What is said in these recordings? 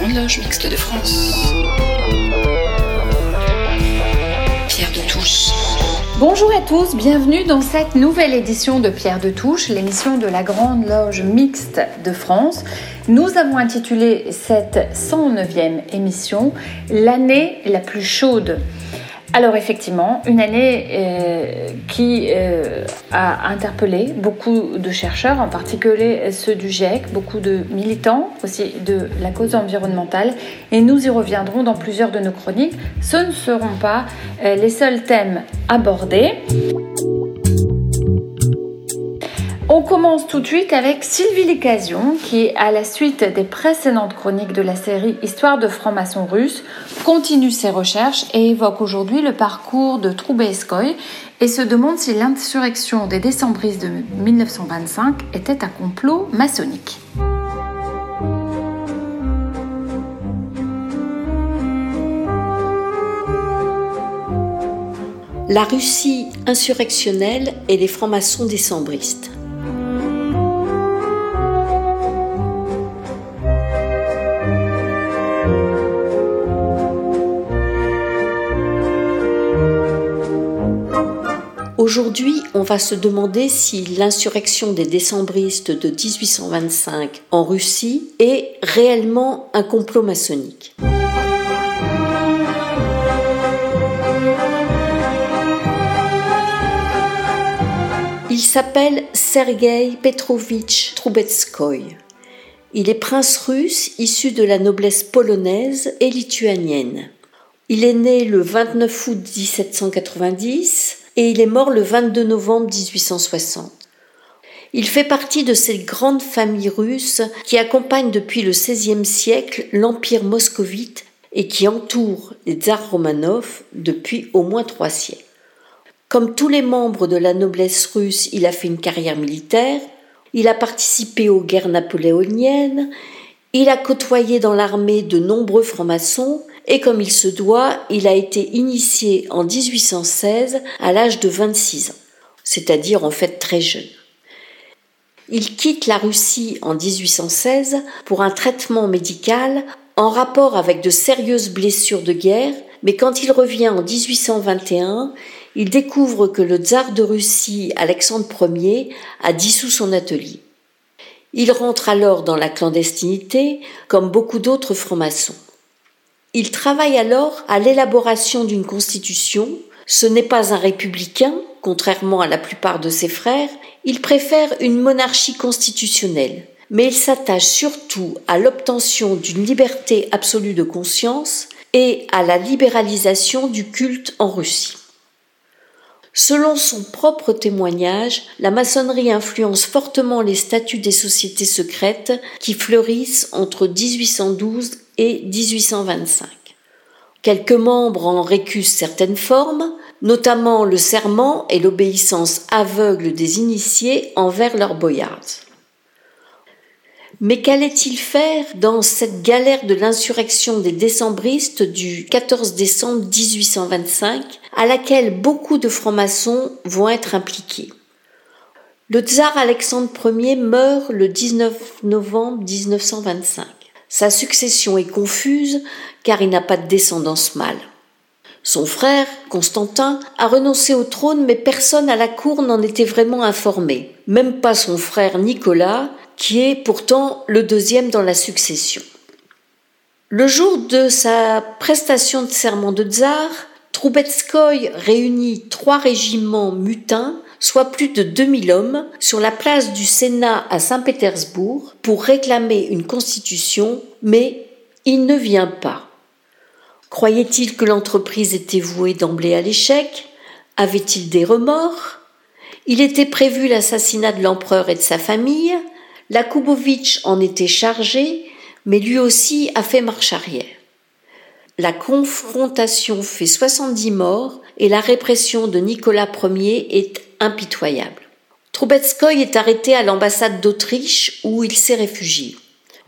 Grande Loge Mixte de France. Pierre de Touche. Bonjour à tous, bienvenue dans cette nouvelle édition de Pierre de Touche, l'émission de la Grande Loge Mixte de France. Nous avons intitulé cette 109e émission L'année la plus chaude. Alors effectivement, une année euh, qui euh, a interpellé beaucoup de chercheurs, en particulier ceux du GIEC, beaucoup de militants aussi de la cause environnementale, et nous y reviendrons dans plusieurs de nos chroniques. Ce ne seront pas euh, les seuls thèmes abordés. On commence tout de suite avec Sylvie Lécasion qui, à la suite des précédentes chroniques de la série Histoire de francs-maçons russes, continue ses recherches et évoque aujourd'hui le parcours de Troubetskoy et se demande si l'insurrection des décembristes de 1925 était un complot maçonnique. La Russie insurrectionnelle et les francs-maçons décembristes. Aujourd'hui, on va se demander si l'insurrection des décembristes de 1825 en Russie est réellement un complot maçonnique. Il s'appelle Sergei Petrovitch Troubetskoy. Il est prince russe issu de la noblesse polonaise et lituanienne. Il est né le 29 août 1790 et il est mort le 22 novembre 1860. Il fait partie de ces grandes familles russes qui accompagnent depuis le XVIe siècle l'empire moscovite et qui entourent les tsars Romanov depuis au moins trois siècles. Comme tous les membres de la noblesse russe, il a fait une carrière militaire, il a participé aux guerres napoléoniennes, il a côtoyé dans l'armée de nombreux francs-maçons et comme il se doit, il a été initié en 1816 à l'âge de 26 ans, c'est-à-dire en fait très jeune. Il quitte la Russie en 1816 pour un traitement médical en rapport avec de sérieuses blessures de guerre, mais quand il revient en 1821, il découvre que le tsar de Russie, Alexandre Ier, a dissous son atelier. Il rentre alors dans la clandestinité, comme beaucoup d'autres francs-maçons. Il travaille alors à l'élaboration d'une constitution. Ce n'est pas un républicain, contrairement à la plupart de ses frères, il préfère une monarchie constitutionnelle, mais il s'attache surtout à l'obtention d'une liberté absolue de conscience et à la libéralisation du culte en Russie. Selon son propre témoignage, la maçonnerie influence fortement les statuts des sociétés secrètes qui fleurissent entre 1812 et 1825. Quelques membres en récusent certaines formes, notamment le serment et l'obéissance aveugle des initiés envers leurs boyards. Mais qu'allait-il faire dans cette galère de l'insurrection des décembristes du 14 décembre 1825, à laquelle beaucoup de francs-maçons vont être impliqués? Le tsar Alexandre Ier meurt le 19 novembre 1925. Sa succession est confuse car il n'a pas de descendance mâle. Son frère, Constantin, a renoncé au trône mais personne à la cour n'en était vraiment informé, même pas son frère Nicolas, qui est pourtant le deuxième dans la succession. Le jour de sa prestation de serment de tsar, Troubetskoy réunit trois régiments mutins soit plus de 2000 hommes, sur la place du Sénat à Saint-Pétersbourg pour réclamer une constitution, mais il ne vient pas. Croyait-il que l'entreprise était vouée d'emblée à l'échec? Avait-il des remords? Il était prévu l'assassinat de l'empereur et de sa famille. Lakoubovitch en était chargé, mais lui aussi a fait marche arrière. La confrontation fait 70 morts et la répression de Nicolas Ier est impitoyable. Troubetskoy est arrêté à l'ambassade d'Autriche où il s'est réfugié.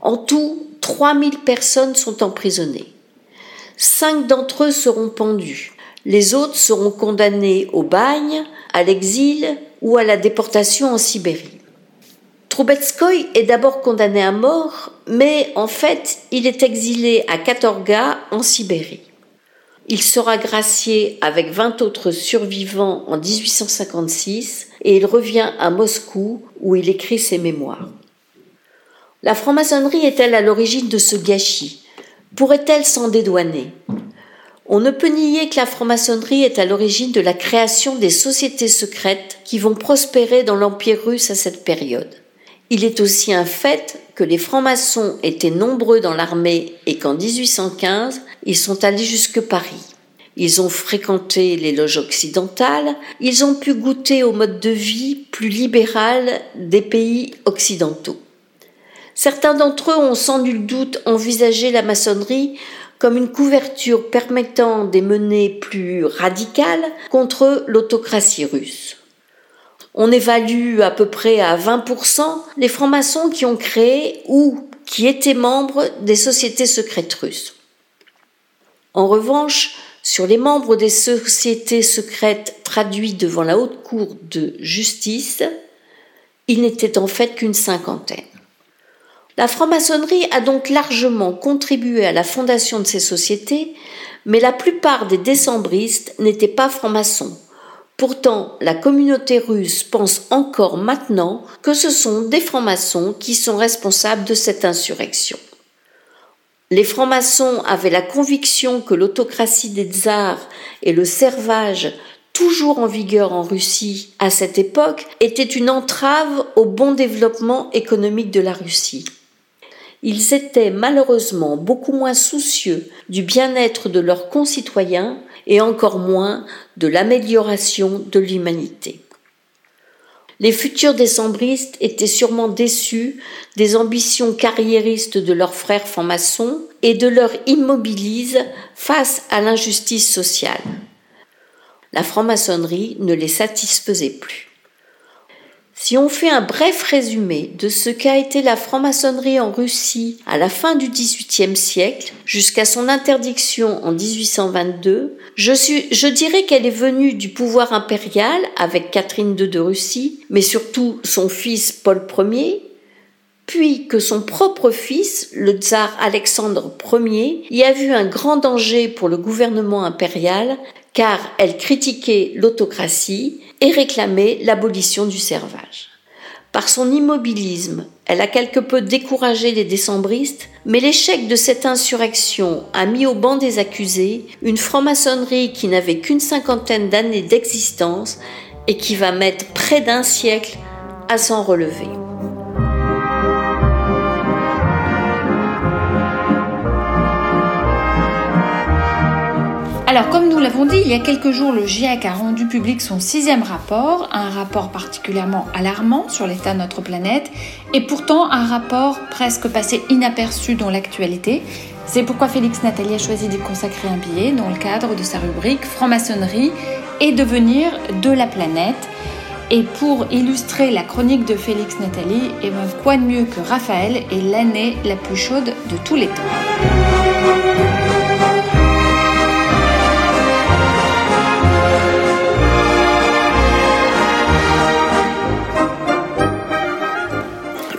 En tout, 3000 personnes sont emprisonnées. Cinq d'entre eux seront pendus. Les autres seront condamnés au bagne, à l'exil ou à la déportation en Sibérie. Troubetskoy est d'abord condamné à mort, mais en fait, il est exilé à Katorga, en Sibérie. Il sera gracié avec 20 autres survivants en 1856 et il revient à Moscou où il écrit ses mémoires. La franc-maçonnerie est-elle à l'origine de ce gâchis? Pourrait-elle s'en dédouaner? On ne peut nier que la franc-maçonnerie est à l'origine de la création des sociétés secrètes qui vont prospérer dans l'Empire russe à cette période. Il est aussi un fait que les francs-maçons étaient nombreux dans l'armée et qu'en 1815, ils sont allés jusque Paris. Ils ont fréquenté les loges occidentales, ils ont pu goûter au mode de vie plus libéral des pays occidentaux. Certains d'entre eux ont sans nul doute envisagé la maçonnerie comme une couverture permettant des menées plus radicales contre l'autocratie russe. On évalue à peu près à 20% les francs-maçons qui ont créé ou qui étaient membres des sociétés secrètes russes. En revanche, sur les membres des sociétés secrètes traduits devant la haute cour de justice, il n'était en fait qu'une cinquantaine. La franc-maçonnerie a donc largement contribué à la fondation de ces sociétés, mais la plupart des décembristes n'étaient pas francs-maçons, Pourtant, la communauté russe pense encore maintenant que ce sont des francs-maçons qui sont responsables de cette insurrection. Les francs-maçons avaient la conviction que l'autocratie des tsars et le servage toujours en vigueur en Russie à cette époque étaient une entrave au bon développement économique de la Russie. Ils étaient malheureusement beaucoup moins soucieux du bien-être de leurs concitoyens et encore moins de l'amélioration de l'humanité. Les futurs décembristes étaient sûrement déçus des ambitions carriéristes de leurs frères francs-maçons et de leur immobilise face à l'injustice sociale. La franc-maçonnerie ne les satisfaisait plus. Si on fait un bref résumé de ce qu'a été la franc-maçonnerie en Russie à la fin du XVIIIe siècle jusqu'à son interdiction en 1822, je, dirais qu'elle est venue du pouvoir impérial avec Catherine II de Russie, mais surtout son fils Paul Ier, puis que son propre fils, le tsar Alexandre Ier, y a vu un grand danger pour le gouvernement impérial car elle critiquait l'autocratie et réclamait l'abolition du servage. Par son immobilisme, elle a quelque peu découragé les décembristes, mais l'échec de cette insurrection a mis au banc des accusés une franc-maçonnerie qui n'avait qu'une cinquantaine d'années d'existence et qui va mettre près d'un siècle à s'en relever. Alors, comme nous l'avons dit, il y a quelques jours, le GIEC a rendu public son sixième rapport, un rapport particulièrement alarmant sur l'état de notre planète, et pourtant un rapport presque passé inaperçu dans l'actualité. C'est pourquoi Félix Nathalie a choisi d'y consacrer un billet dans le cadre de sa rubrique Franc-maçonnerie et devenir de la planète. Et pour illustrer la chronique de Félix Nathalie, et eh ben, quoi de mieux que Raphaël et l'année la plus chaude de tous les temps.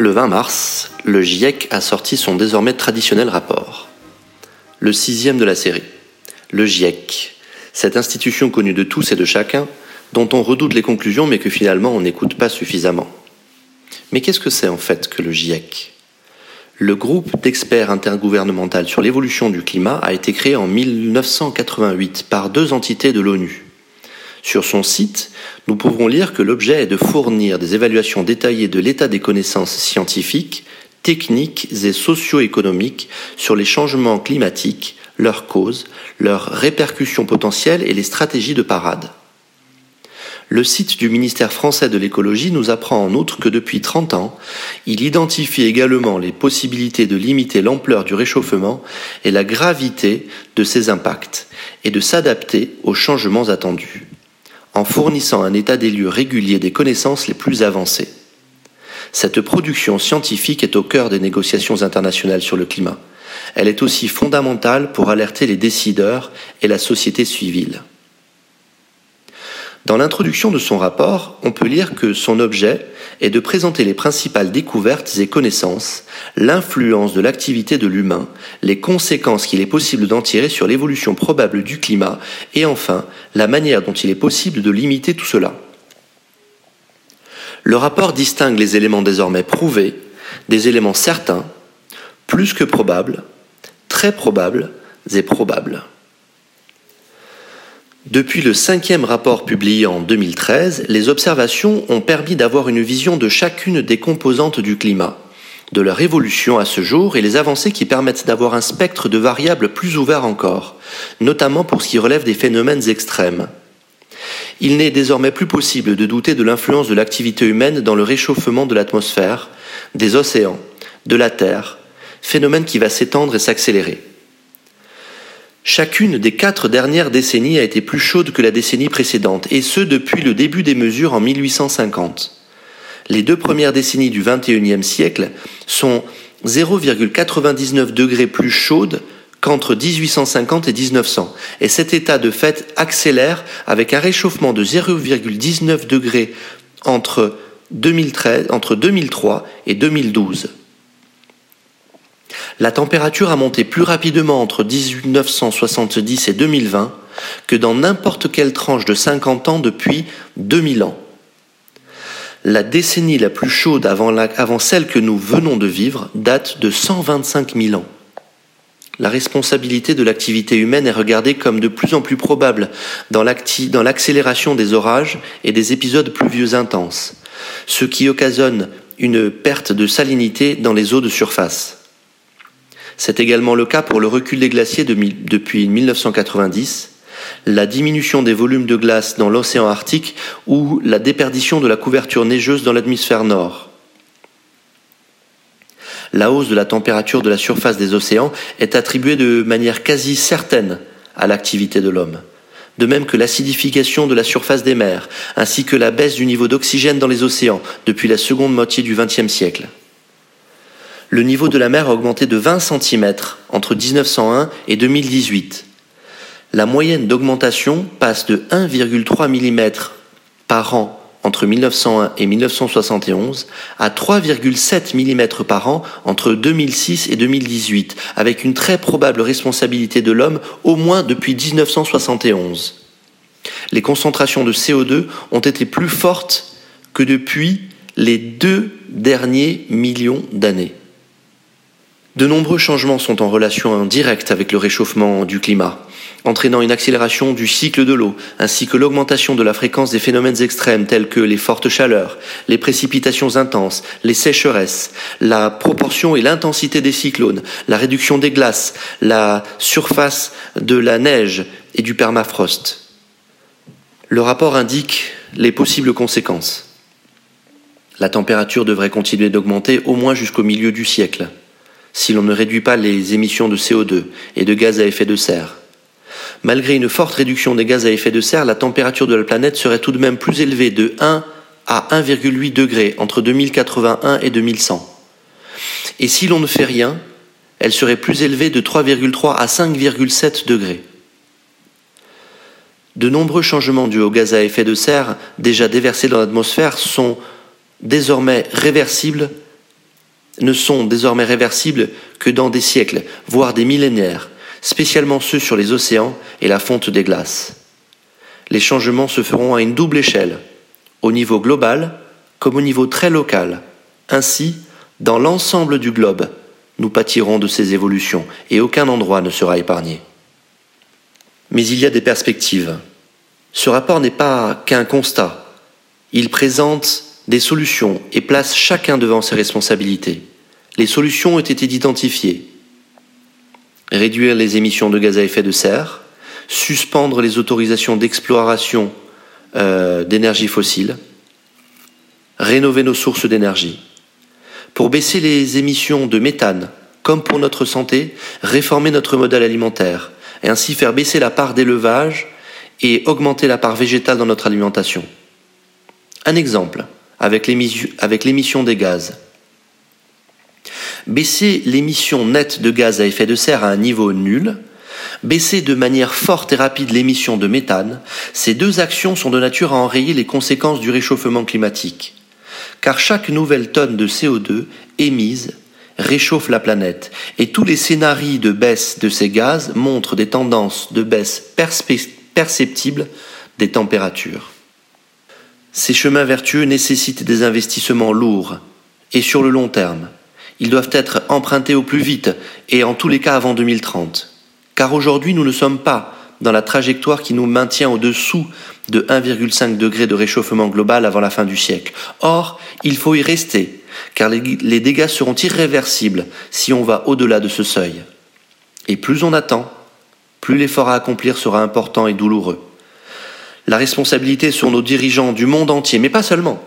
Le 20 mars, le GIEC a sorti son désormais traditionnel rapport. Le sixième de la série. Le GIEC, cette institution connue de tous et de chacun, dont on redoute les conclusions mais que finalement on n'écoute pas suffisamment. Mais qu'est-ce que c'est en fait que le GIEC Le groupe d'experts intergouvernemental sur l'évolution du climat a été créé en 1988 par deux entités de l'ONU, sur son site, nous pouvons lire que l'objet est de fournir des évaluations détaillées de l'état des connaissances scientifiques, techniques et socio-économiques sur les changements climatiques, leurs causes, leurs répercussions potentielles et les stratégies de parade. Le site du ministère français de l'écologie nous apprend en outre que depuis 30 ans, il identifie également les possibilités de limiter l'ampleur du réchauffement et la gravité de ses impacts et de s'adapter aux changements attendus en fournissant un état des lieux régulier des connaissances les plus avancées. Cette production scientifique est au cœur des négociations internationales sur le climat. Elle est aussi fondamentale pour alerter les décideurs et la société civile. Dans l'introduction de son rapport, on peut lire que son objet est de présenter les principales découvertes et connaissances, l'influence de l'activité de l'humain, les conséquences qu'il est possible d'en tirer sur l'évolution probable du climat, et enfin la manière dont il est possible de limiter tout cela. Le rapport distingue les éléments désormais prouvés des éléments certains, plus que probables, très probables et probables. Depuis le cinquième rapport publié en 2013, les observations ont permis d'avoir une vision de chacune des composantes du climat, de leur évolution à ce jour et les avancées qui permettent d'avoir un spectre de variables plus ouvert encore, notamment pour ce qui relève des phénomènes extrêmes. Il n'est désormais plus possible de douter de l'influence de l'activité humaine dans le réchauffement de l'atmosphère, des océans, de la Terre, phénomène qui va s'étendre et s'accélérer. Chacune des quatre dernières décennies a été plus chaude que la décennie précédente, et ce depuis le début des mesures en 1850. Les deux premières décennies du XXIe siècle sont 0,99 degrés plus chaudes qu'entre 1850 et 1900, et cet état de fait accélère avec un réchauffement de 0,19 degrés entre, 2013, entre 2003 et 2012. La température a monté plus rapidement entre 1970 et 2020 que dans n'importe quelle tranche de 50 ans depuis 2000 ans. La décennie la plus chaude avant, celle que nous venons de vivre date de 125 000 ans. La responsabilité de l'activité humaine est regardée comme de plus en plus probable dans l'accélération des orages et des épisodes pluvieux intenses, ce qui occasionne une perte de salinité dans les eaux de surface. C'est également le cas pour le recul des glaciers depuis 1990, la diminution des volumes de glace dans l'océan Arctique ou la déperdition de la couverture neigeuse dans l'hémisphère nord. La hausse de la température de la surface des océans est attribuée de manière quasi certaine à l'activité de l'homme, de même que l'acidification de la surface des mers, ainsi que la baisse du niveau d'oxygène dans les océans depuis la seconde moitié du XXe siècle le niveau de la mer a augmenté de 20 cm entre 1901 et 2018. La moyenne d'augmentation passe de 1,3 mm par an entre 1901 et 1971 à 3,7 mm par an entre 2006 et 2018, avec une très probable responsabilité de l'homme au moins depuis 1971. Les concentrations de CO2 ont été plus fortes que depuis les deux derniers millions d'années. De nombreux changements sont en relation directe avec le réchauffement du climat, entraînant une accélération du cycle de l'eau, ainsi que l'augmentation de la fréquence des phénomènes extrêmes tels que les fortes chaleurs, les précipitations intenses, les sécheresses, la proportion et l'intensité des cyclones, la réduction des glaces, la surface de la neige et du permafrost. Le rapport indique les possibles conséquences. La température devrait continuer d'augmenter au moins jusqu'au milieu du siècle si l'on ne réduit pas les émissions de CO2 et de gaz à effet de serre. Malgré une forte réduction des gaz à effet de serre, la température de la planète serait tout de même plus élevée de 1 à 1,8 degrés entre 2081 et 2100. Et si l'on ne fait rien, elle serait plus élevée de 3,3 à 5,7 degrés. De nombreux changements dus aux gaz à effet de serre déjà déversés dans l'atmosphère sont désormais réversibles ne sont désormais réversibles que dans des siècles, voire des millénaires, spécialement ceux sur les océans et la fonte des glaces. Les changements se feront à une double échelle, au niveau global comme au niveau très local. Ainsi, dans l'ensemble du globe, nous pâtirons de ces évolutions et aucun endroit ne sera épargné. Mais il y a des perspectives. Ce rapport n'est pas qu'un constat. Il présente des solutions et place chacun devant ses responsabilités. Les solutions ont été identifiées. Réduire les émissions de gaz à effet de serre, suspendre les autorisations d'exploration euh, d'énergie fossile, rénover nos sources d'énergie. Pour baisser les émissions de méthane, comme pour notre santé, réformer notre modèle alimentaire et ainsi faire baisser la part d'élevage et augmenter la part végétale dans notre alimentation. Un exemple avec l'émission des gaz. Baisser l'émission nette de gaz à effet de serre à un niveau nul baisser de manière forte et rapide l'émission de méthane, ces deux actions sont de nature à enrayer les conséquences du réchauffement climatique. Car chaque nouvelle tonne de CO2 émise réchauffe la planète, et tous les scénarios de baisse de ces gaz montrent des tendances de baisse perceptibles des températures. Ces chemins vertueux nécessitent des investissements lourds et sur le long terme. Ils doivent être empruntés au plus vite et en tous les cas avant 2030. Car aujourd'hui, nous ne sommes pas dans la trajectoire qui nous maintient au-dessous de 1,5 degré de réchauffement global avant la fin du siècle. Or, il faut y rester, car les, dégâts seront irréversibles si on va au-delà de ce seuil. Et plus on attend, plus l'effort à accomplir sera important et douloureux. La responsabilité sur nos dirigeants du monde entier, mais pas seulement.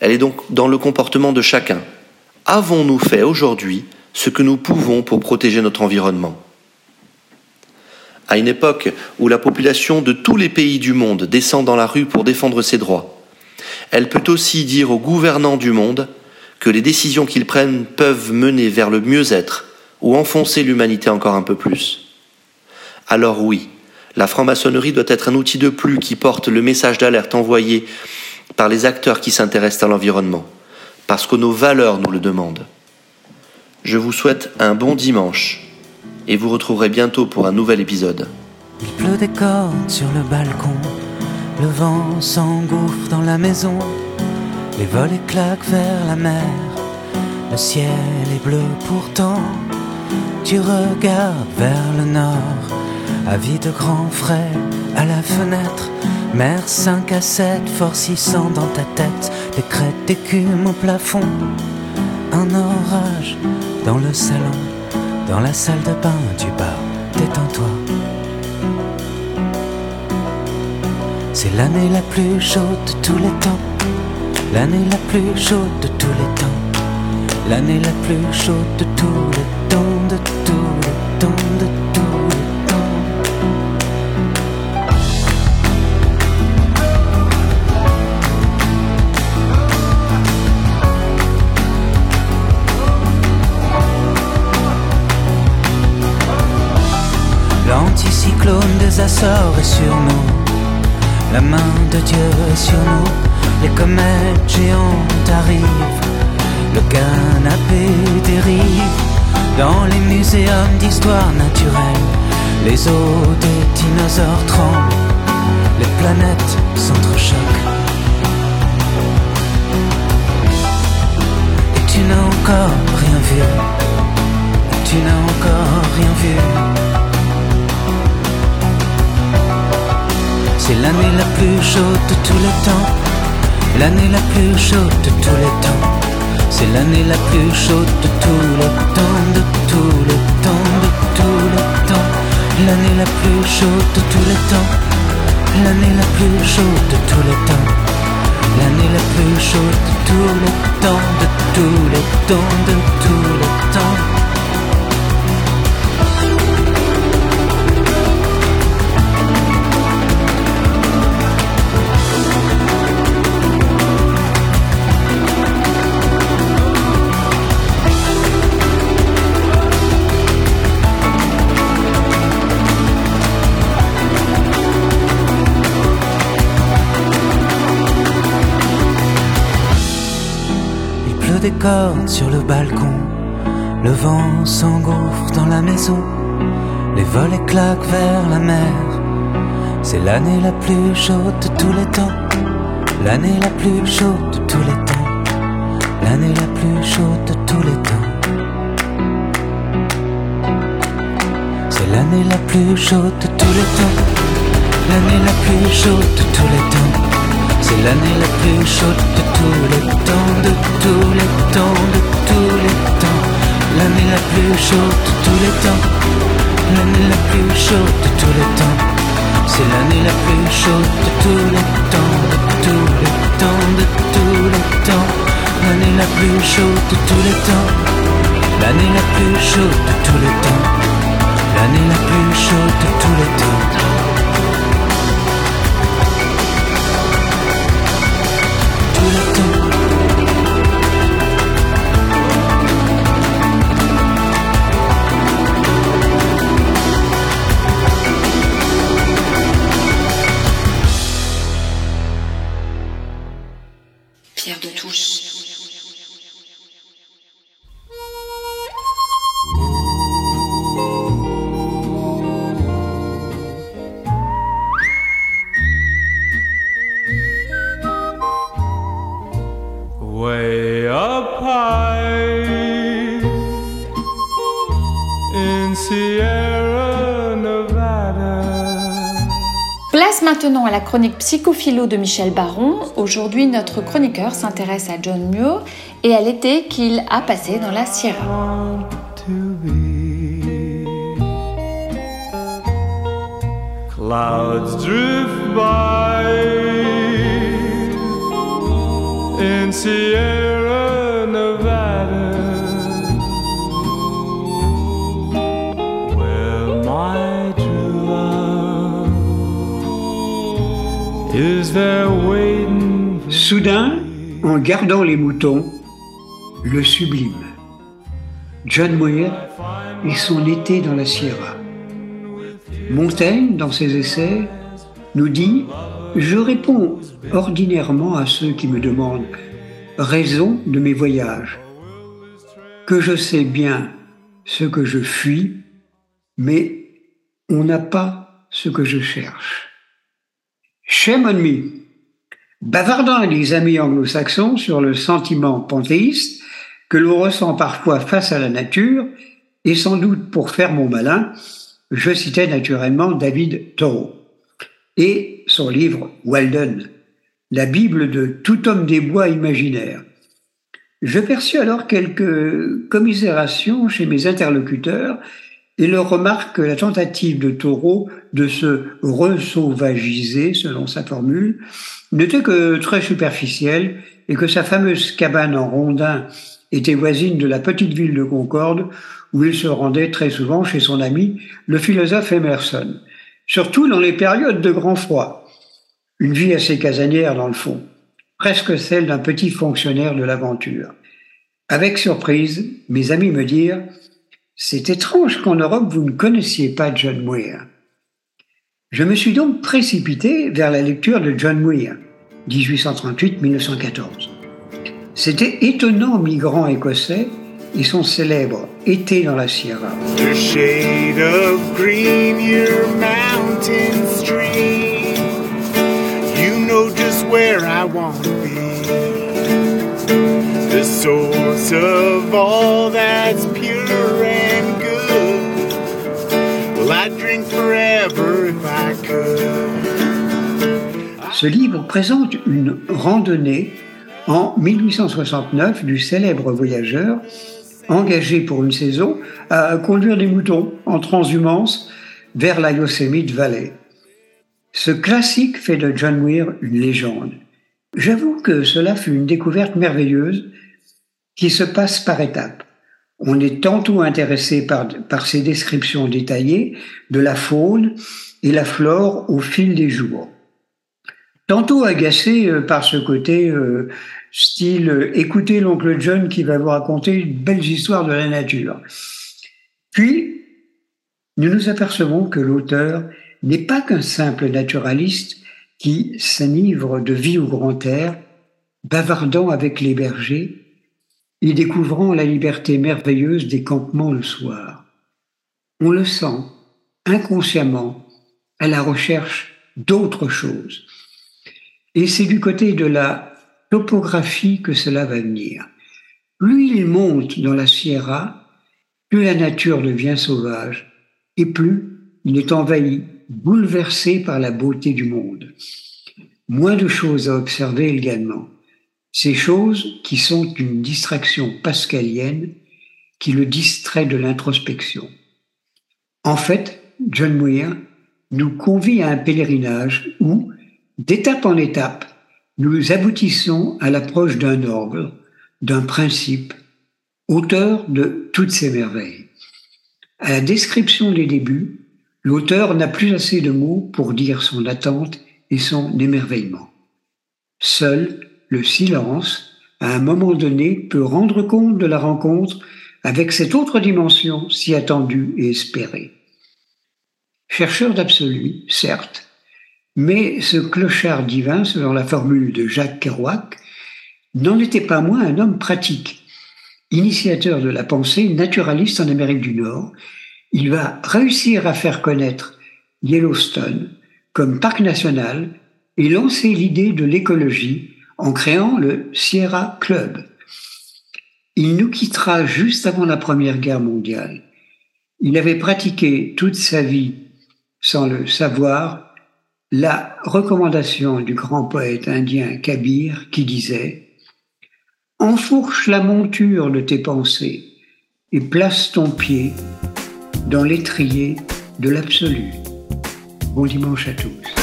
Elle est donc dans le comportement de chacun. Avons-nous fait aujourd'hui ce que nous pouvons pour protéger notre environnement? À une époque où la population de tous les pays du monde descend dans la rue pour défendre ses droits. Elle peut aussi dire aux gouvernants du monde que les décisions qu'ils prennent peuvent mener vers le mieux-être ou enfoncer l'humanité encore un peu plus. Alors oui, la franc-maçonnerie doit être un outil de plus qui porte le message d'alerte envoyé par les acteurs qui s'intéressent à l'environnement, parce que nos valeurs nous le demandent. Je vous souhaite un bon dimanche et vous retrouverez bientôt pour un nouvel épisode. Il pleut des cordes sur le balcon, le vent s'engouffre dans la maison, les claquent vers la mer, le ciel est bleu pourtant, tu regardes vers le nord, avis de grand frais à la fenêtre, mer 5 à 7 forcissant dans ta tête, des crêtes d'écume au plafond, un orage dans le salon dans la salle de bain du bar, détends-toi. C'est l'année la plus chaude de tous les temps. L'année la plus chaude de tous les temps. L'année la plus chaude de tous les temps, de tous Açores est sur nous. La main de Dieu est sur nous. Les comètes géantes arrivent. Le canapé dérive dans les muséums d'histoire naturelle. Les os des dinosaures tremblent. Les planètes s'entrechoquent. Et tu n'as encore rien vu. Et tu n'as encore rien vu. L'année la plus chaude de tous les temps. L'année la plus chaude de tous les temps. C'est l'année la plus chaude de tous les temps, de tous les temps, de tous les temps. L'année la plus chaude de tous les temps. L'année la plus chaude de tous les temps. L'année la plus chaude de tous les temps, de tous les temps, de tous les temps. Des cordes sur le balcon. Le vent s'engouffre dans la maison. Les volets claquent vers la mer. C'est l'année la plus chaude de tous les temps. L'année la plus chaude de tous les temps. L'année la plus chaude de tous les temps. C'est l'année la plus chaude de tous les temps. L'année la plus chaude de tous les temps. C'est l'année la plus chaude de tous les temps, de tous les temps, de tous les temps. L'année la plus chaude de tous les temps. L'année la plus chaude de tous les temps. C'est l'année la plus chaude de tous les temps, de tous les temps, de tous les temps. L'année la plus chaude de tous les temps. L'année la plus chaude de tous les temps. L'année la plus chaude de tous les temps. Chronique psychophilo de Michel Baron. Aujourd'hui, notre chroniqueur s'intéresse à John Muir et à l'été qu'il a passé dans la Sierra Soudain, en gardant les moutons, le sublime. John Muir et son été dans la Sierra. Montaigne, dans ses essais, nous dit Je réponds ordinairement à ceux qui me demandent raison de mes voyages, que je sais bien ce que je fuis, mais on n'a pas ce que je cherche. Shame on me. Bavardant avec les amis anglo-saxons sur le sentiment panthéiste que l'on ressent parfois face à la nature, et sans doute pour faire mon malin, je citais naturellement David Thoreau et son livre Walden, la Bible de tout homme des bois imaginaires. Je perçus alors quelques commisérations chez mes interlocuteurs leur remarque que la tentative de Thoreau de se resauvagiser, selon sa formule, n'était que très superficielle et que sa fameuse cabane en rondin était voisine de la petite ville de Concorde où il se rendait très souvent chez son ami, le philosophe Emerson, surtout dans les périodes de grand froid. Une vie assez casanière dans le fond, presque celle d'un petit fonctionnaire de l'aventure. Avec surprise, mes amis me dirent C'est étrange qu'en Europe vous ne connaissiez pas John Muir. Je me suis donc précipité vers la lecture de John Muir, 1838-1914. C'était étonnant migrant écossais et son célèbre Été dans la Sierra. The shade of green, your mountain stream. You know just where I want to be. The source of all that's pure Ce livre présente une randonnée en 1869 du célèbre voyageur engagé pour une saison à conduire des moutons en transhumance vers la Yosemite Valley. Ce classique fait de John Muir une légende. J'avoue que cela fut une découverte merveilleuse qui se passe par étapes. On est tantôt intéressé par, par ses descriptions détaillées de la faune et la flore au fil des jours. Tantôt agacé euh, par ce côté euh, style euh, écoutez l'oncle John qui va vous raconter une belle histoire de la nature. Puis, nous nous apercevons que l'auteur n'est pas qu'un simple naturaliste qui s'enivre de vie au grand air, bavardant avec les bergers et découvrant la liberté merveilleuse des campements le soir. On le sent inconsciemment à la recherche d'autre chose. Et c'est du côté de la topographie que cela va venir. Plus il monte dans la Sierra, plus la nature devient sauvage et plus il est envahi, bouleversé par la beauté du monde. Moins de choses à observer également. Ces choses qui sont une distraction pascalienne qui le distrait de l'introspection. En fait, John Muir nous convie à un pèlerinage où, d'étape en étape, nous aboutissons à l'approche d'un ordre, d'un principe, auteur de toutes ces merveilles. À la description des débuts, l'auteur n'a plus assez de mots pour dire son attente et son émerveillement. Seul le silence, à un moment donné, peut rendre compte de la rencontre avec cette autre dimension si attendue et espérée. Chercheur d'absolu, certes, mais ce clochard divin, selon la formule de Jacques Kerouac, n'en était pas moins un homme pratique. Initiateur de la pensée naturaliste en Amérique du Nord, il va réussir à faire connaître Yellowstone comme parc national et lancer l'idée de l'écologie en créant le Sierra Club. Il nous quittera juste avant la Première Guerre mondiale. Il avait pratiqué toute sa vie, sans le savoir, la recommandation du grand poète indien Kabir qui disait Enfourche la monture de tes pensées et place ton pied dans l'étrier de l'absolu. Bon dimanche à tous.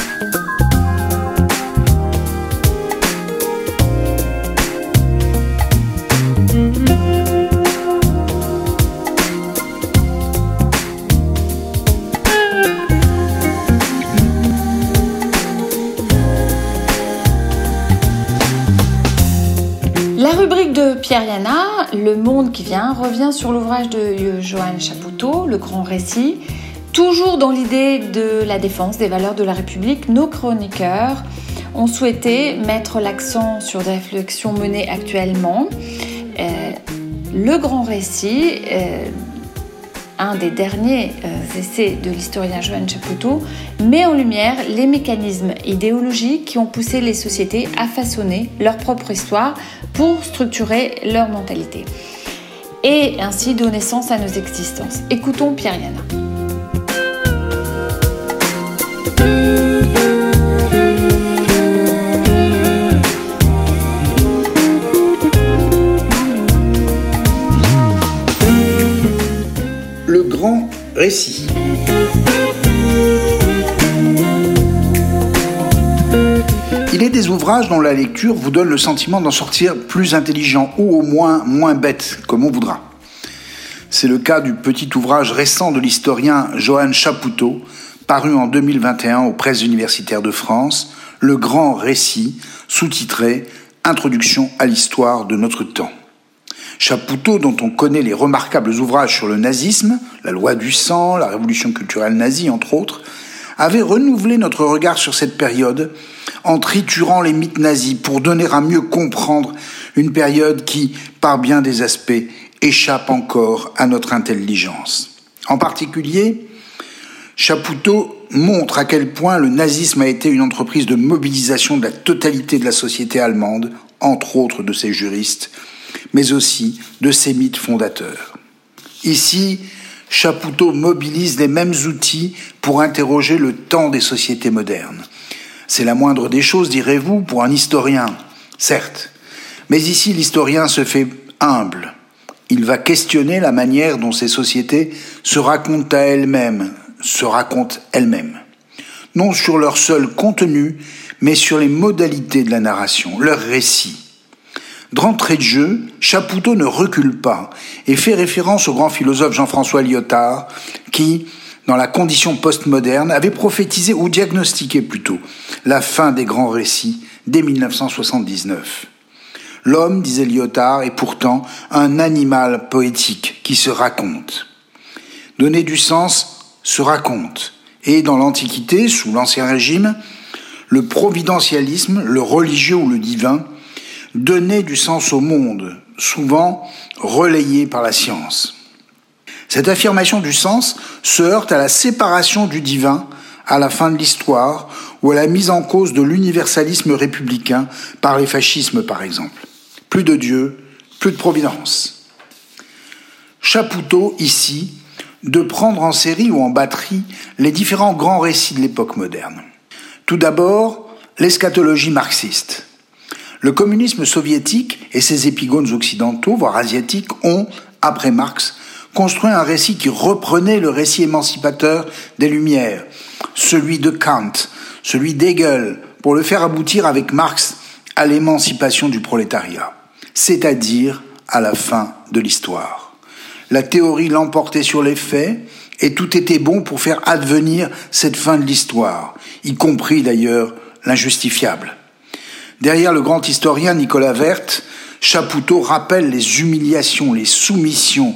Pierre Yana, Le monde qui vient, revient sur l'ouvrage de Johan Chapoutot, Le grand récit. Toujours dans l'idée de la défense des valeurs de la République, nos chroniqueurs ont souhaité mettre l'accent sur des réflexions menées actuellement. Euh, le grand récit, euh, un des derniers euh, essais de l'historien Johan Chapoutot, met en lumière les mécanismes idéologiques qui ont poussé les sociétés à façonner leur propre histoire pour structurer leur mentalité et ainsi donner sens à nos existences. Écoutons Pierre Yana. Il est des ouvrages dont la lecture vous donne le sentiment d'en sortir plus intelligent ou au moins moins bête, comme on voudra. C'est le cas du petit ouvrage récent de l'historien Johan Chapoutot, paru en 2021 aux presses universitaires de France, Le grand récit, sous-titré Introduction à l'histoire de notre temps. Chapoutot, dont on connaît les remarquables ouvrages sur le nazisme, la loi du sang, la révolution culturelle nazie, entre autres, avait renouvelé notre regard sur cette période en triturant les mythes nazis pour donner à mieux comprendre une période qui, par bien des aspects, échappe encore à notre intelligence. En particulier, Chapoutot montre à quel point le nazisme a été une entreprise de mobilisation de la totalité de la société allemande, entre autres de ses juristes, mais aussi de ses mythes fondateurs. Ici, Chapoutot mobilise les mêmes outils pour interroger le temps des sociétés modernes. C'est la moindre des choses, direz-vous, pour un historien, certes. Mais ici, l'historien se fait humble. Il va questionner la manière dont ces sociétés se racontent à elles-mêmes, se racontent elles-mêmes. Non sur leur seul contenu, mais sur les modalités de la narration, leur récit. D'entrée de jeu, Chapoutot ne recule pas et fait référence au grand philosophe Jean-François Lyotard qui, dans la condition postmoderne, avait prophétisé ou diagnostiqué plutôt la fin des grands récits dès 1979. L'homme, disait Lyotard, est pourtant un animal poétique qui se raconte. Donner du sens se raconte. Et dans l'Antiquité, sous l'Ancien Régime, le providentialisme, le religieux ou le divin, donnait du sens au monde, souvent relayé par la science. Cette affirmation du sens se heurte à la séparation du divin à la fin de l'histoire ou à la mise en cause de l'universalisme républicain par les fascismes par exemple. Plus de Dieu, plus de providence. Chapoutot ici de prendre en série ou en batterie les différents grands récits de l'époque moderne. Tout d'abord, l'eschatologie marxiste. Le communisme soviétique et ses épigones occidentaux, voire asiatiques, ont, après Marx, construit un récit qui reprenait le récit émancipateur des Lumières, celui de Kant, celui d'Hegel, pour le faire aboutir avec Marx à l'émancipation du prolétariat, c'est-à-dire à la fin de l'histoire. La théorie l'emportait sur les faits, et tout était bon pour faire advenir cette fin de l'histoire, y compris d'ailleurs l'injustifiable. Derrière le grand historien Nicolas Vert, Chapoutot rappelle les humiliations, les soumissions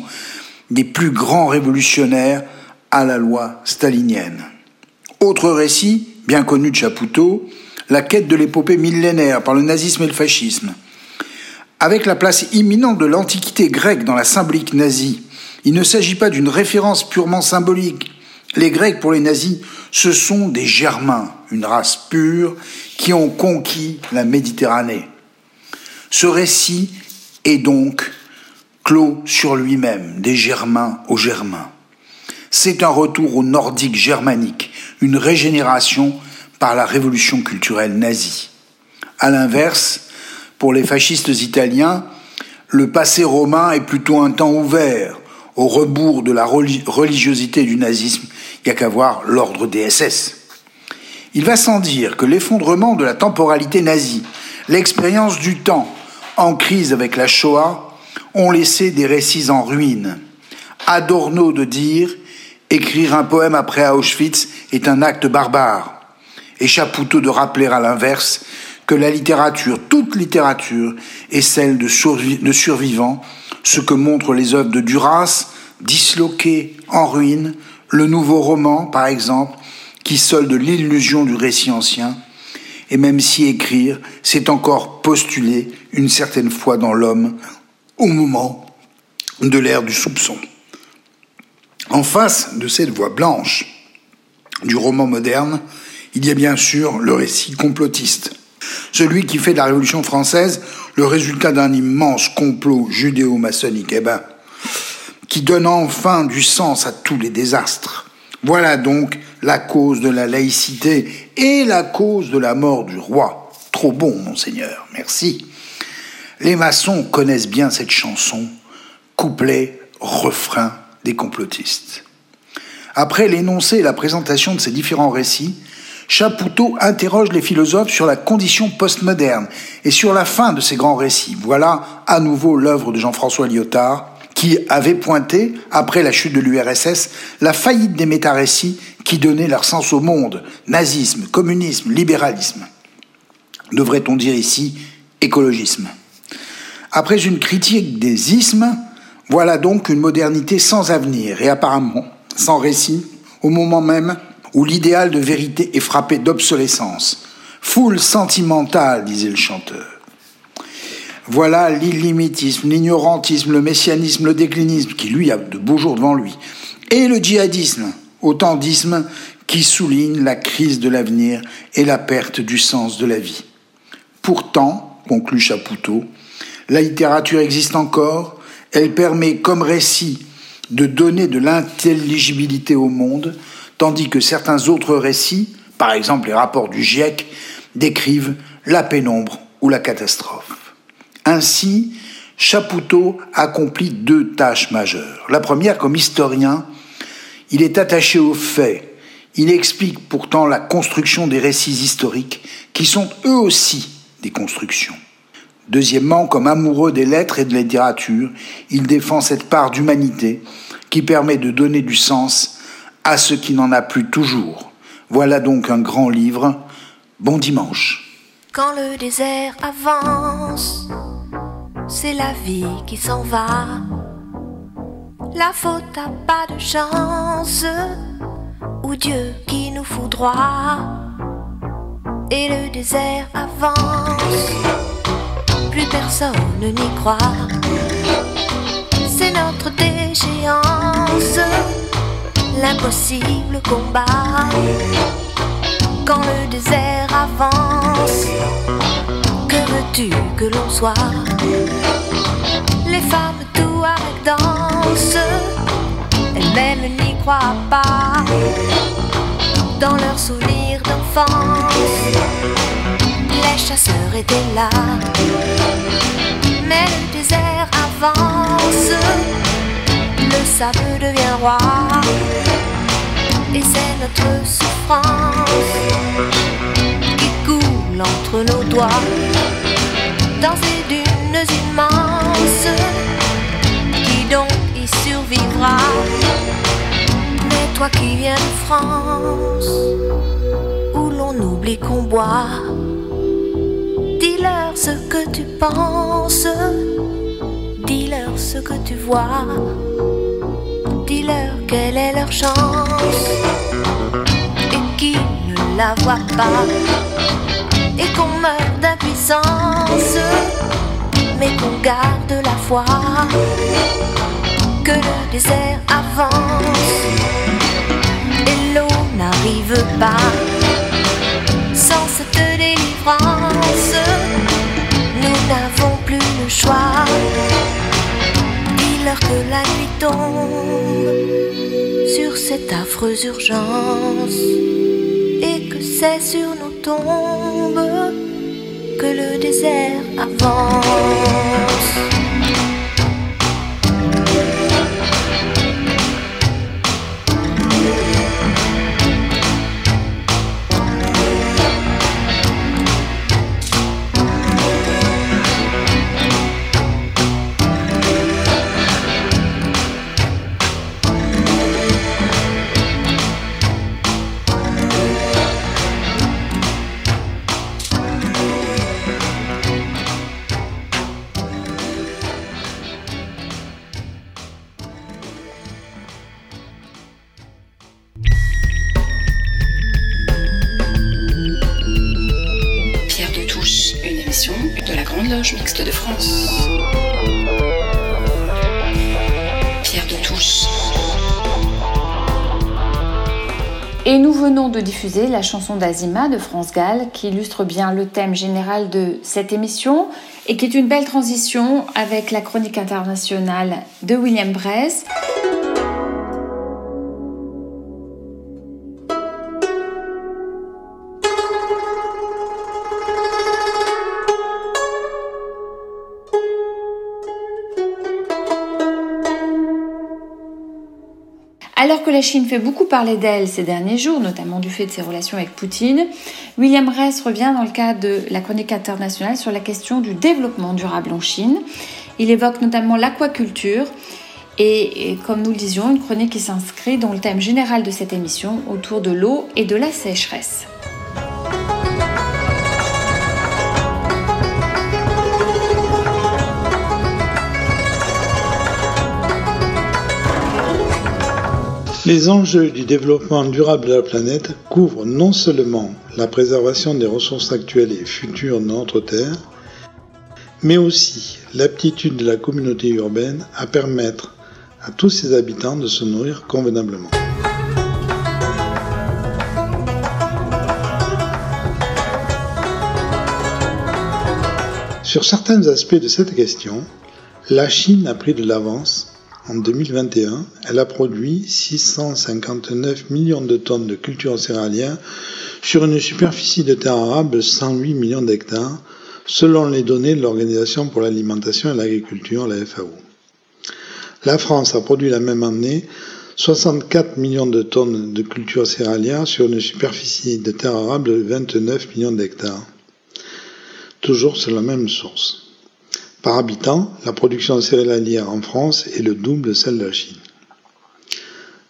des plus grands révolutionnaires à la loi stalinienne. Autre récit, bien connu de Chapoutot, la quête de l'épopée millénaire par le nazisme et le fascisme. Avec la place imminente de l'Antiquité grecque dans la symbolique nazie, il ne s'agit pas d'une référence purement symbolique. Les Grecs, pour les nazis, ce sont des Germains, une race pure, qui ont conquis la Méditerranée. Ce récit est donc clos sur lui-même, des Germains aux Germains. C'est un retour au nordique germanique, une régénération par la révolution culturelle nazie. À l'inverse, pour les fascistes italiens, le passé romain est plutôt un temps ouvert, au rebours de la religiosité du nazisme, il n'y a qu'à voir l'ordre des SS. Il va sans dire que l'effondrement de la temporalité nazie, l'expérience du temps, en crise avec la Shoah, ont laissé des récits en ruine. Adorno de dire Écrire un poème après Auschwitz est un acte barbare. Et Chapoutot de rappeler à l'inverse que la littérature, toute littérature, est celle de, survivants, ce que montrent les œuvres de Duras, disloquées, en ruine, le nouveau roman, par exemple, qui solde l'illusion du récit ancien, et même si écrire, c'est encore postuler une certaine foi dans l'homme au moment de l'ère du soupçon. En face de cette voix blanche du roman moderne, il y a bien sûr le récit complotiste, celui qui fait de la Révolution française le résultat d'un immense complot judéo-maçonnique, eh ben, qui donne enfin du sens à tous les désastres. Voilà donc la cause de la laïcité et la cause de la mort du roi. Trop bon, monseigneur, merci. Les maçons connaissent bien cette chanson, couplet, refrain des complotistes. Après l'énoncé et la présentation de ces différents récits, Chapoutot interroge les philosophes sur la condition postmoderne et sur la fin de ces grands récits. Voilà à nouveau l'œuvre de Jean-François Lyotard, qui avait pointé, après la chute de l'URSS, la faillite des métarécits qui donnaient leur sens au monde, nazisme, communisme, libéralisme. Devrait-on dire ici écologisme Après une critique des ismes, voilà donc une modernité sans avenir et apparemment sans récit, au moment même où l'idéal de vérité est frappé d'obsolescence. Foule sentimentale, disait le chanteur. Voilà l'illimitisme, l'ignorantisme, le messianisme, le déclinisme, qui lui a de beaux jours devant lui, et le djihadisme, autant d'ismes qui soulignent la crise de l'avenir et la perte du sens de la vie. Pourtant, conclut Chapoutot, la littérature existe encore, elle permet comme récit de donner de l'intelligibilité au monde, tandis que certains autres récits, par exemple les rapports du GIEC, décrivent la pénombre ou la catastrophe. Ainsi, Chapoutot accomplit deux tâches majeures. La première, comme historien, il est attaché aux faits. Il explique pourtant la construction des récits historiques, qui sont eux aussi des constructions. Deuxièmement, comme amoureux des lettres et de la littérature, il défend cette part d'humanité qui permet de donner du sens à ce qui n'en a plus toujours. Voilà donc un grand livre. Bon dimanche. Quand le désert avance, c'est la vie qui s'en va. La faute a pas de chance, ou Dieu qui nous fout droit. Et le désert avance, plus personne n'y croit. C'est notre déchéance l'impossible combat. Quand le désert avance, que veux-tu que l'on soit? Les femmes tout avec danse, elles-mêmes n'y croient pas. Dans leurs souvenirs d'enfance, les chasseurs étaient là. Mais le désert avance le sable devient roi. Et c'est notre souffrance qui coule entre nos doigts dans ces dunes immenses. Qui donc y survivra Mais toi qui viens de France, où l'on oublie qu'on boit, dis-leur ce que tu penses dis-leur ce que tu vois dis-leur quelle est leur chance la voit pas et qu'on meurt d'impuissance. mais qu'on garde la foi. Que le désert avance et l'eau n'arrive pas. Sans cette délivrance, nous n'avons plus le choix. Dis-leur que la nuit tombe sur cette affreuse urgence c'est sur nos tombes que le désert avance. La chanson d'Azima de France Gall qui illustre bien le thème général de cette émission et qui est une belle transition avec la chronique internationale de William Bress. Alors que la Chine fait beaucoup parler d'elle ces derniers jours, notamment du fait de ses relations avec Poutine, William Ress revient dans le cadre de la chronique internationale sur la question du développement durable en Chine. Il évoque notamment l'aquaculture et, et, comme nous le disions, une chronique qui s'inscrit dans le thème général de cette émission autour de l'eau et de la sécheresse. Les enjeux du développement durable de la planète couvrent non seulement la préservation des ressources actuelles et futures de notre Terre, mais aussi l'aptitude de la communauté urbaine à permettre à tous ses habitants de se nourrir convenablement. Sur certains aspects de cette question, la Chine a pris de l'avance en 2021, elle a produit 659 millions de tonnes de cultures céréalières sur une superficie de terre arable de 108 millions d'hectares, selon les données de l'Organisation pour l'alimentation et l'agriculture, la FAO. La France a produit la même année 64 millions de tonnes de cultures céréalières sur une superficie de terre arable de 29 millions d'hectares, toujours sur la même source. Par habitant, la production céréalière en France est le double de celle de la Chine.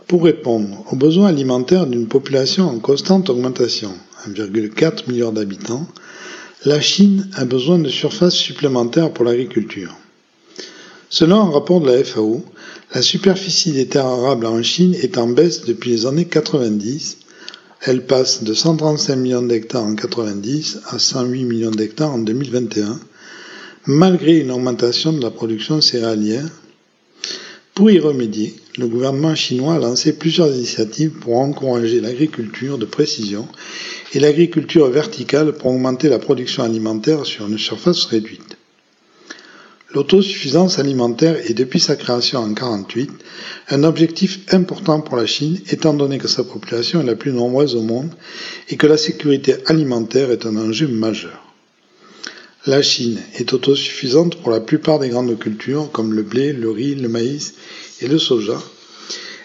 Pour répondre aux besoins alimentaires d'une population en constante augmentation, 1,4 milliard d'habitants, la Chine a besoin de surfaces supplémentaires pour l'agriculture. Selon un rapport de la FAO, la superficie des terres arables en Chine est en baisse depuis les années 90. Elle passe de 135 millions d'hectares en 90 à 108 millions d'hectares en 2021 malgré une augmentation de la production céréalière. Pour y remédier, le gouvernement chinois a lancé plusieurs initiatives pour encourager l'agriculture de précision et l'agriculture verticale pour augmenter la production alimentaire sur une surface réduite. L'autosuffisance alimentaire est depuis sa création en 1948 un objectif important pour la Chine étant donné que sa population est la plus nombreuse au monde et que la sécurité alimentaire est un enjeu majeur. La Chine est autosuffisante pour la plupart des grandes cultures comme le blé, le riz, le maïs et le soja.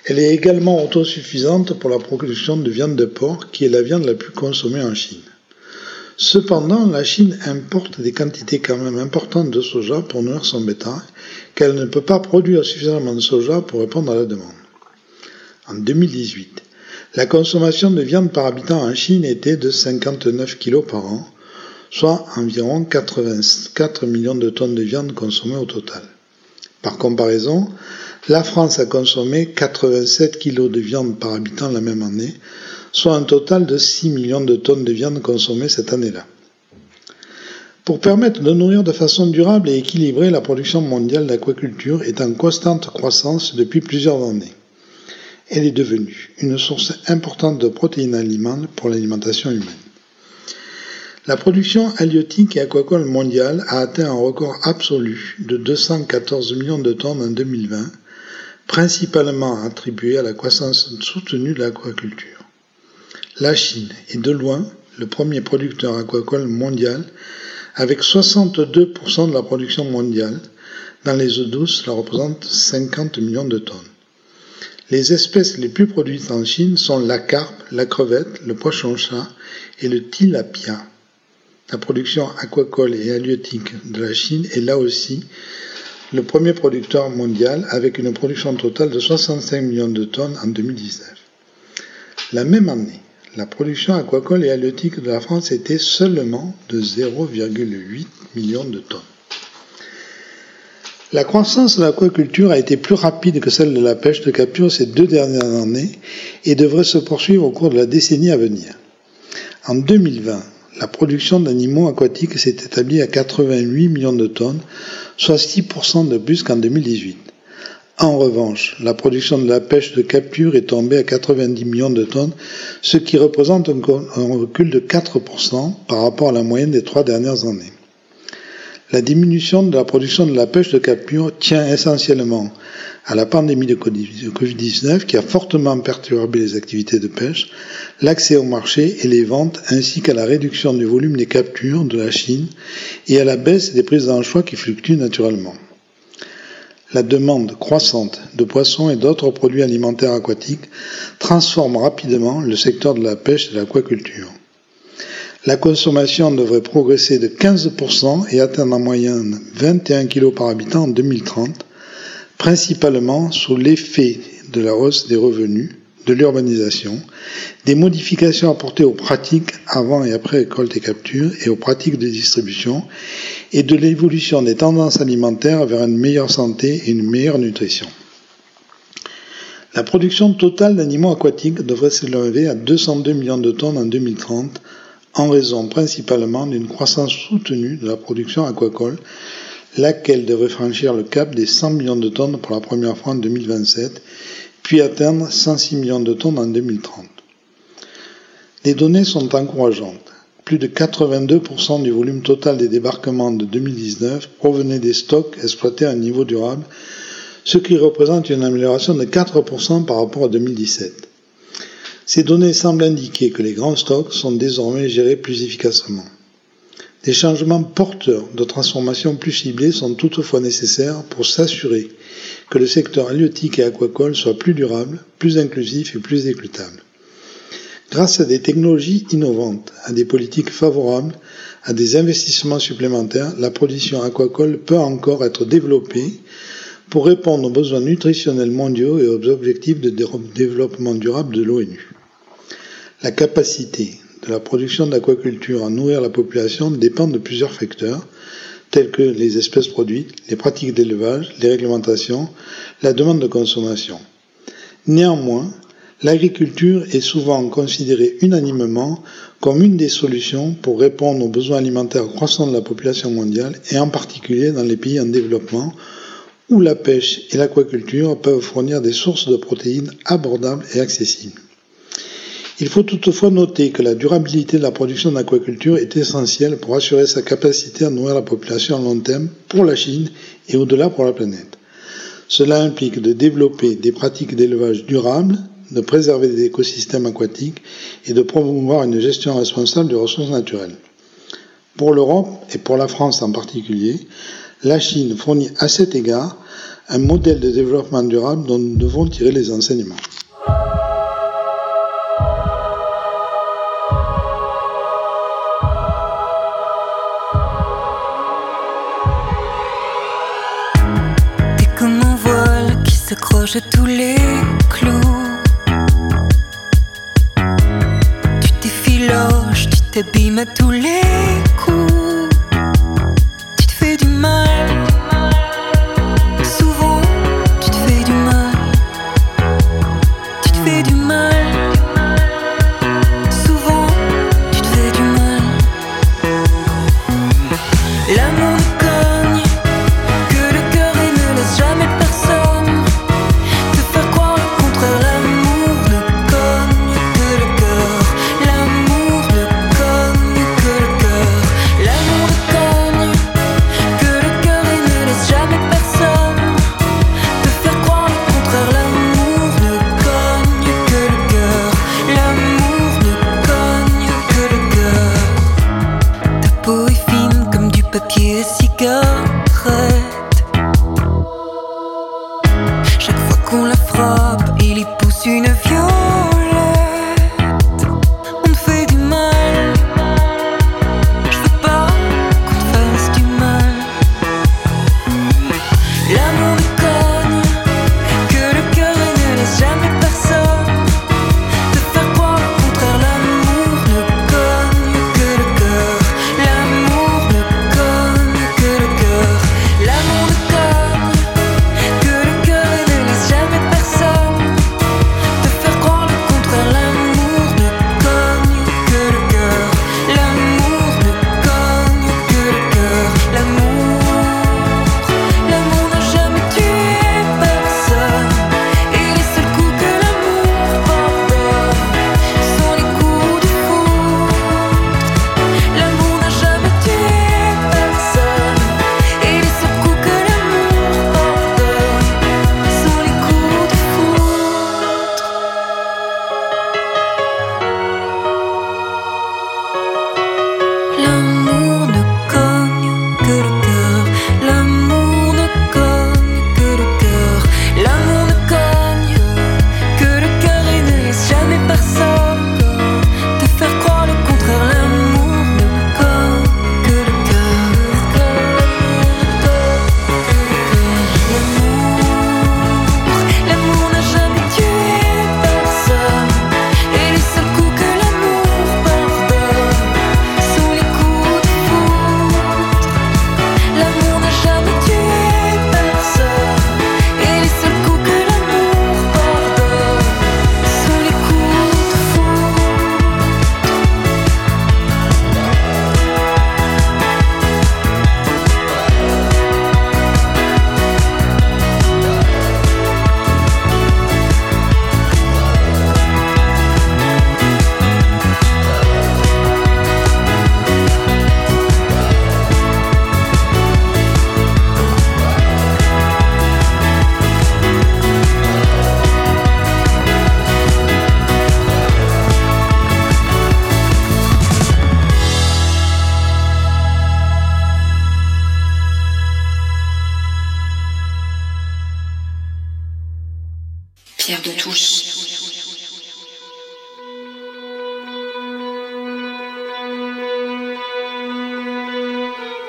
Elle est également autosuffisante pour la production de viande de porc qui est la viande la plus consommée en Chine. Cependant, la Chine importe des quantités quand même importantes de soja pour nourrir son bétail, qu'elle ne peut pas produire suffisamment de soja pour répondre à la demande. En 2018, la consommation de viande par habitant en Chine était de 59 kg par an, soit environ 84 millions de tonnes de viande consommées au total. Par comparaison, la France a consommé 87 kg de viande par habitant la même année, soit un total de 6 millions de tonnes de viande consommée cette année-là. Pour permettre de nourrir de façon durable et équilibrée, la production mondiale d'aquaculture est en constante croissance depuis plusieurs années. Elle est devenue une source importante de protéines alimentaires pour l'alimentation humaine. La production halieutique et aquacole mondiale a atteint un record absolu de 214 millions de tonnes en 2020, principalement attribué à la croissance soutenue de l'aquaculture. La Chine est de loin le premier producteur aquacole mondial avec 62% de la production mondiale. Dans les eaux douces, cela représente 50 millions de tonnes. Les espèces les plus produites en Chine sont la carpe, la crevette, le poisson-chat et le tilapia. La production aquacole et halieutique de la Chine est là aussi le premier producteur mondial avec une production totale de 65 millions de tonnes en 2019. La même année, la production aquacole et halieutique de la France était seulement de 0,8 millions de tonnes. La croissance de l'aquaculture a été plus rapide que celle de la pêche de capture ces deux dernières années et devrait se poursuivre au cours de la décennie à venir. En 2020, la production d'animaux aquatiques s'est établie à 88 millions de tonnes, soit 6% de plus qu'en 2018. En revanche, la production de la pêche de capture est tombée à 90 millions de tonnes, ce qui représente un recul de 4% par rapport à la moyenne des trois dernières années. La diminution de la production de la pêche de capture tient essentiellement à la pandémie de Covid-19 qui a fortement perturbé les activités de pêche, l'accès au marché et les ventes, ainsi qu'à la réduction du volume des captures de la Chine et à la baisse des prises d'anchois qui fluctuent naturellement la demande croissante de poissons et d'autres produits alimentaires aquatiques transforme rapidement le secteur de la pêche et de l'aquaculture. La consommation devrait progresser de 15% et atteindre en moyenne 21 kg par habitant en 2030, principalement sous l'effet de la hausse des revenus, de l'urbanisation, des modifications apportées aux pratiques avant et après récolte et capture et aux pratiques de distribution, et de l'évolution des tendances alimentaires vers une meilleure santé et une meilleure nutrition. La production totale d'animaux aquatiques devrait s'élever à 202 millions de tonnes en 2030, en raison principalement d'une croissance soutenue de la production aquacole, laquelle devrait franchir le cap des 100 millions de tonnes pour la première fois en 2027 puis atteindre 106 millions de tonnes en 2030. Les données sont encourageantes. Plus de 82% du volume total des débarquements de 2019 provenait des stocks exploités à un niveau durable, ce qui représente une amélioration de 4% par rapport à 2017. Ces données semblent indiquer que les grands stocks sont désormais gérés plus efficacement. Des changements porteurs de transformation plus ciblés sont toutefois nécessaires pour s'assurer que le secteur halieutique et aquacole soit plus durable, plus inclusif et plus équitable. Grâce à des technologies innovantes, à des politiques favorables, à des investissements supplémentaires, la production aquacole peut encore être développée pour répondre aux besoins nutritionnels mondiaux et aux objectifs de développement durable de l'ONU. La capacité la production d'aquaculture à nourrir la population dépend de plusieurs facteurs, tels que les espèces produites, les pratiques d'élevage, les réglementations, la demande de consommation. Néanmoins, l'agriculture est souvent considérée unanimement comme une des solutions pour répondre aux besoins alimentaires croissants de la population mondiale et en particulier dans les pays en développement où la pêche et l'aquaculture peuvent fournir des sources de protéines abordables et accessibles. Il faut toutefois noter que la durabilité de la production d'aquaculture est essentielle pour assurer sa capacité à nourrir la population à long terme pour la Chine et au-delà pour la planète. Cela implique de développer des pratiques d'élevage durables, de préserver des écosystèmes aquatiques et de promouvoir une gestion responsable des ressources naturelles. Pour l'Europe et pour la France en particulier, la Chine fournit à cet égard un modèle de développement durable dont nous devons tirer les enseignements. S'accroche à tous les clous. Tu t'effiloches, tu t'abîmes à tous les coups. Pierre de touche.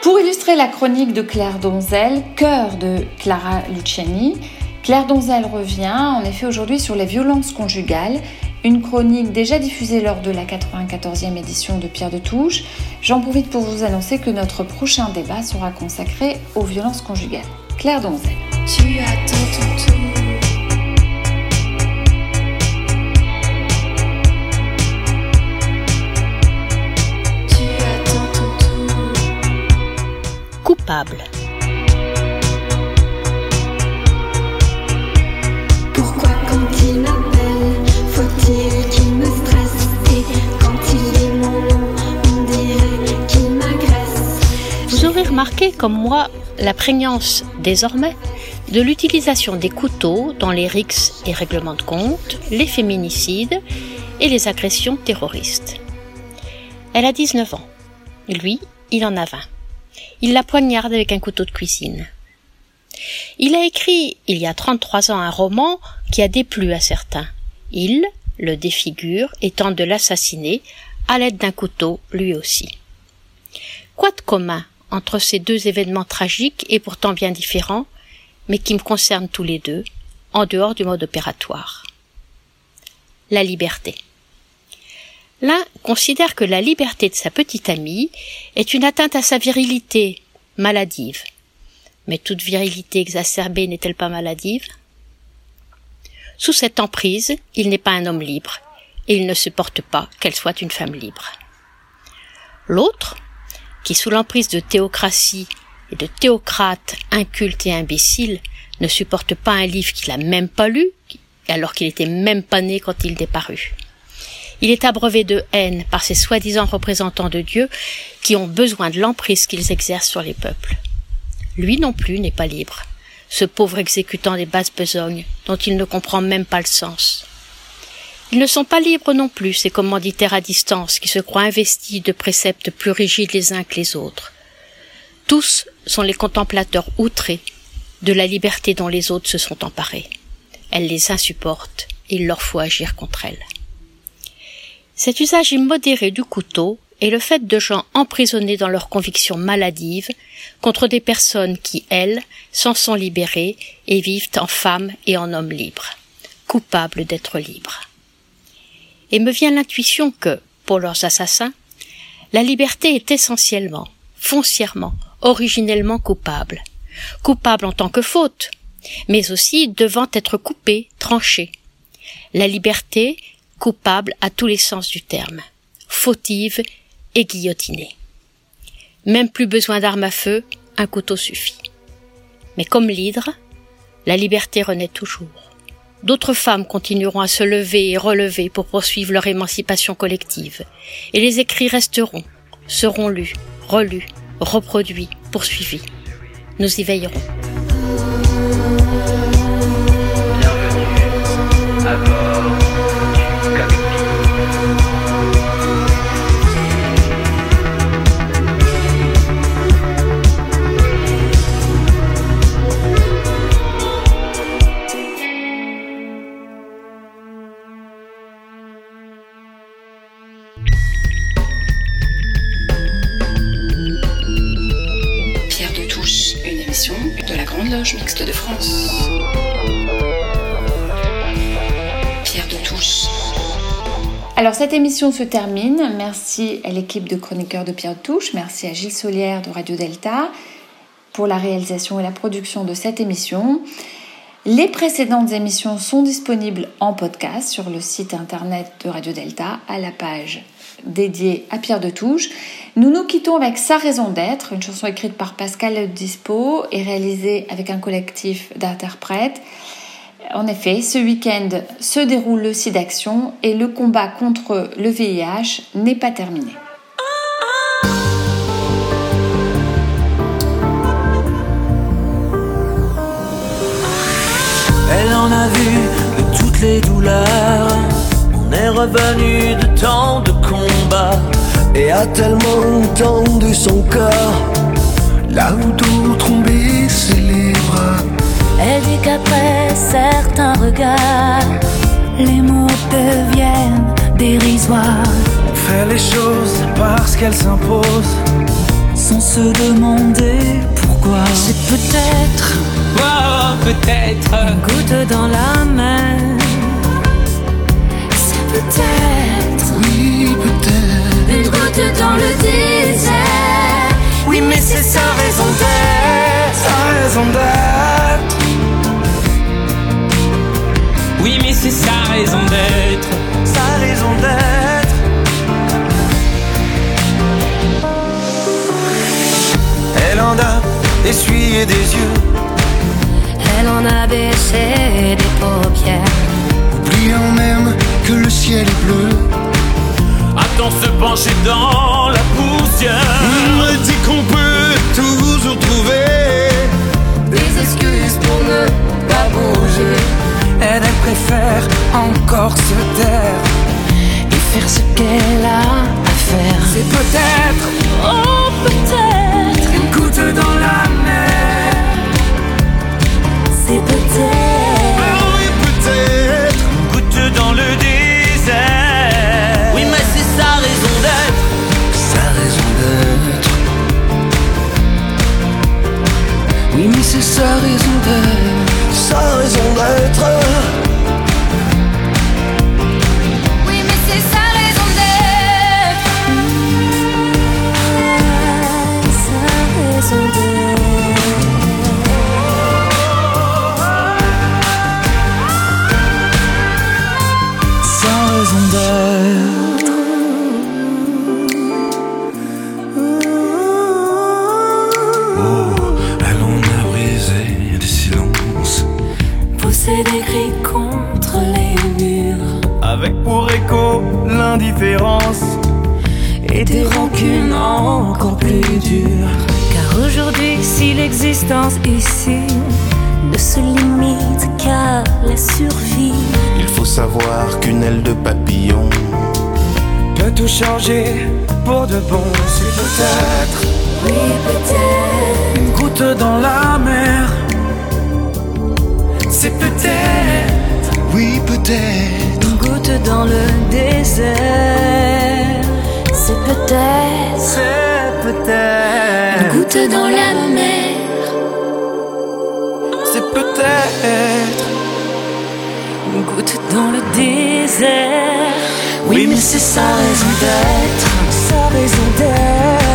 Pour illustrer la chronique de Claire Donzel, Cœur de Clara Luciani, Claire Donzel revient en effet aujourd'hui sur les violences conjugales, une chronique déjà diffusée lors de la 94e édition de Pierre de Touche. J'en profite pour vous annoncer que notre prochain débat sera consacré aux violences conjugales. Claire Donzel. Tu attends ton tour. Coupable. Pourquoi quand il m'appelle, faut-il qu'il me stresse? Et quand il dit mon nom, on dirait qu'il m'agresse Vous aurez remarqué, comme moi, la prégnance désormais de l'utilisation des couteaux dans les rixes et règlements de compte, les féminicides et les agressions terroristes. Elle a 19 ans. Lui, il en a 20. Il la poignarde avec un couteau de cuisine. Il a écrit, il y a 33 ans, un roman qui a déplu à certains. Il le défigure et tente de l'assassiner à l'aide d'un couteau, lui aussi. Quoi de commun entre ces deux événements tragiques et pourtant bien différents, mais qui me concernent tous les deux, en dehors du mode opératoire? La liberté. L'un considère que la liberté de sa petite amie est une atteinte à sa virilité maladive. Mais toute virilité exacerbée n'est-elle pas maladive? Sous cette emprise, il n'est pas un homme libre, et il ne supporte pas qu'elle soit une femme libre. L'autre, qui sous l'emprise de théocratie et de théocrates incultes et imbéciles ne supporte pas un livre qu'il a même pas lu, alors qu'il était même pas né quand il déparut. Il est abreuvé de haine par ces soi-disant représentants de Dieu qui ont besoin de l'emprise qu'ils exercent sur les peuples. Lui non plus n'est pas libre, ce pauvre exécutant des basses besognes dont il ne comprend même pas le sens. Ils ne sont pas libres non plus, ces commanditaires à distance qui se croient investis de préceptes plus rigides les uns que les autres. Tous sont les contemplateurs outrés de la liberté dont les autres se sont emparés. Elle les insupporte et il leur faut agir contre elle. Cet usage immodéré du couteau est le fait de gens emprisonnés dans leurs convictions maladives contre des personnes qui, elles, s'en sont libérées et vivent en femmes et en hommes libres, coupables d'être libres. Et me vient l'intuition que, pour leurs assassins, la liberté est essentiellement, foncièrement, originellement coupable. Coupable en tant que faute, mais aussi devant être coupée, tranchée. La liberté, coupable à tous les sens du terme, fautive et guillotinée. Même plus besoin d'armes à feu, un couteau suffit. Mais comme l'hydre, la liberté renaît toujours. D'autres femmes continueront à se lever et relever pour poursuivre leur émancipation collective, et les écrits resteront, seront lus, relus, reproduits, poursuivis. Nous y veillerons. Alors cette émission se termine. Merci à l'équipe de chroniqueurs de Pierre Touche. Merci à Gilles Solière de Radio Delta pour la réalisation et la production de cette émission. Les précédentes émissions sont disponibles en podcast sur le site internet de Radio Delta à la page dédiée à Pierre de Touche. Nous nous quittons avec Sa raison d'être, une chanson écrite par Pascal Dispo et réalisée avec un collectif d'interprètes. En effet, ce week-end se déroule le SIDAction et le combat contre le VIH n'est pas terminé. Elle en a vu de toutes les douleurs. On est revenu de tant de combats. Et a tellement tendu son corps. Là où d'autres Elle dit qu'après certains regards, deviennent dérisoires. On fait les choses parce qu'elles s'imposent. Sans se demander pourquoi. C'est peut-être, Oh, peut-être une goutte dans la mer. C'est peut-être Oui, peut-être. une goutte dans le désert. Oui, mais c'est sa raison d'être. Sa raison d'être. C'est sa raison d'être. Sa raison d'être. Elle en a essuyé des yeux. Elle en a baissé des paupières. Oubliant même que le ciel est bleu. Attends se pencher dans la poussière. Me dit qu'on peut toujours trouver Des excuses pour ne pas bouger. Elle, elle préfère encore se taire. Et faire ce qu'elle a à faire. C'est peut-être Oh, peut-être. une goutte dans la mer. C'est peut-être. Ah oui, peut-être une goutte dans le désert. Oui, mais c'est sa raison d'être. Sa raison d'être. Oui, mais c'est sa raison d'être. Raison d'être. Contre les murs. Avec pour écho l'indifférence. Et des rancunes encore plus dures. Car aujourd'hui, si l'existence ici ne se limite qu'à la survie, Il faut savoir qu'une aile de papillon Peut tout changer pour de bon. C'est peut-être oui, peut-être, une goutte dans la mer. C'est peut-être Oui, peut-être. une goutte dans le désert. C'est peut-être C'est une peut-être goutte dans la mer. C'est peut-être Une goutte dans le désert. Oui, mais c'est sa raison d'être. Sa raison d'être.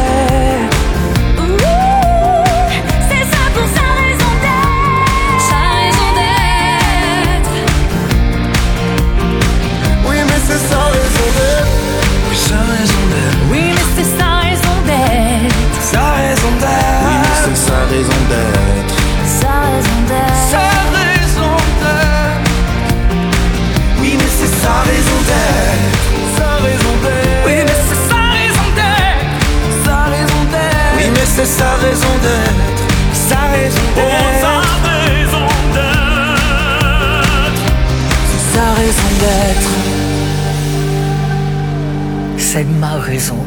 C'est ma raison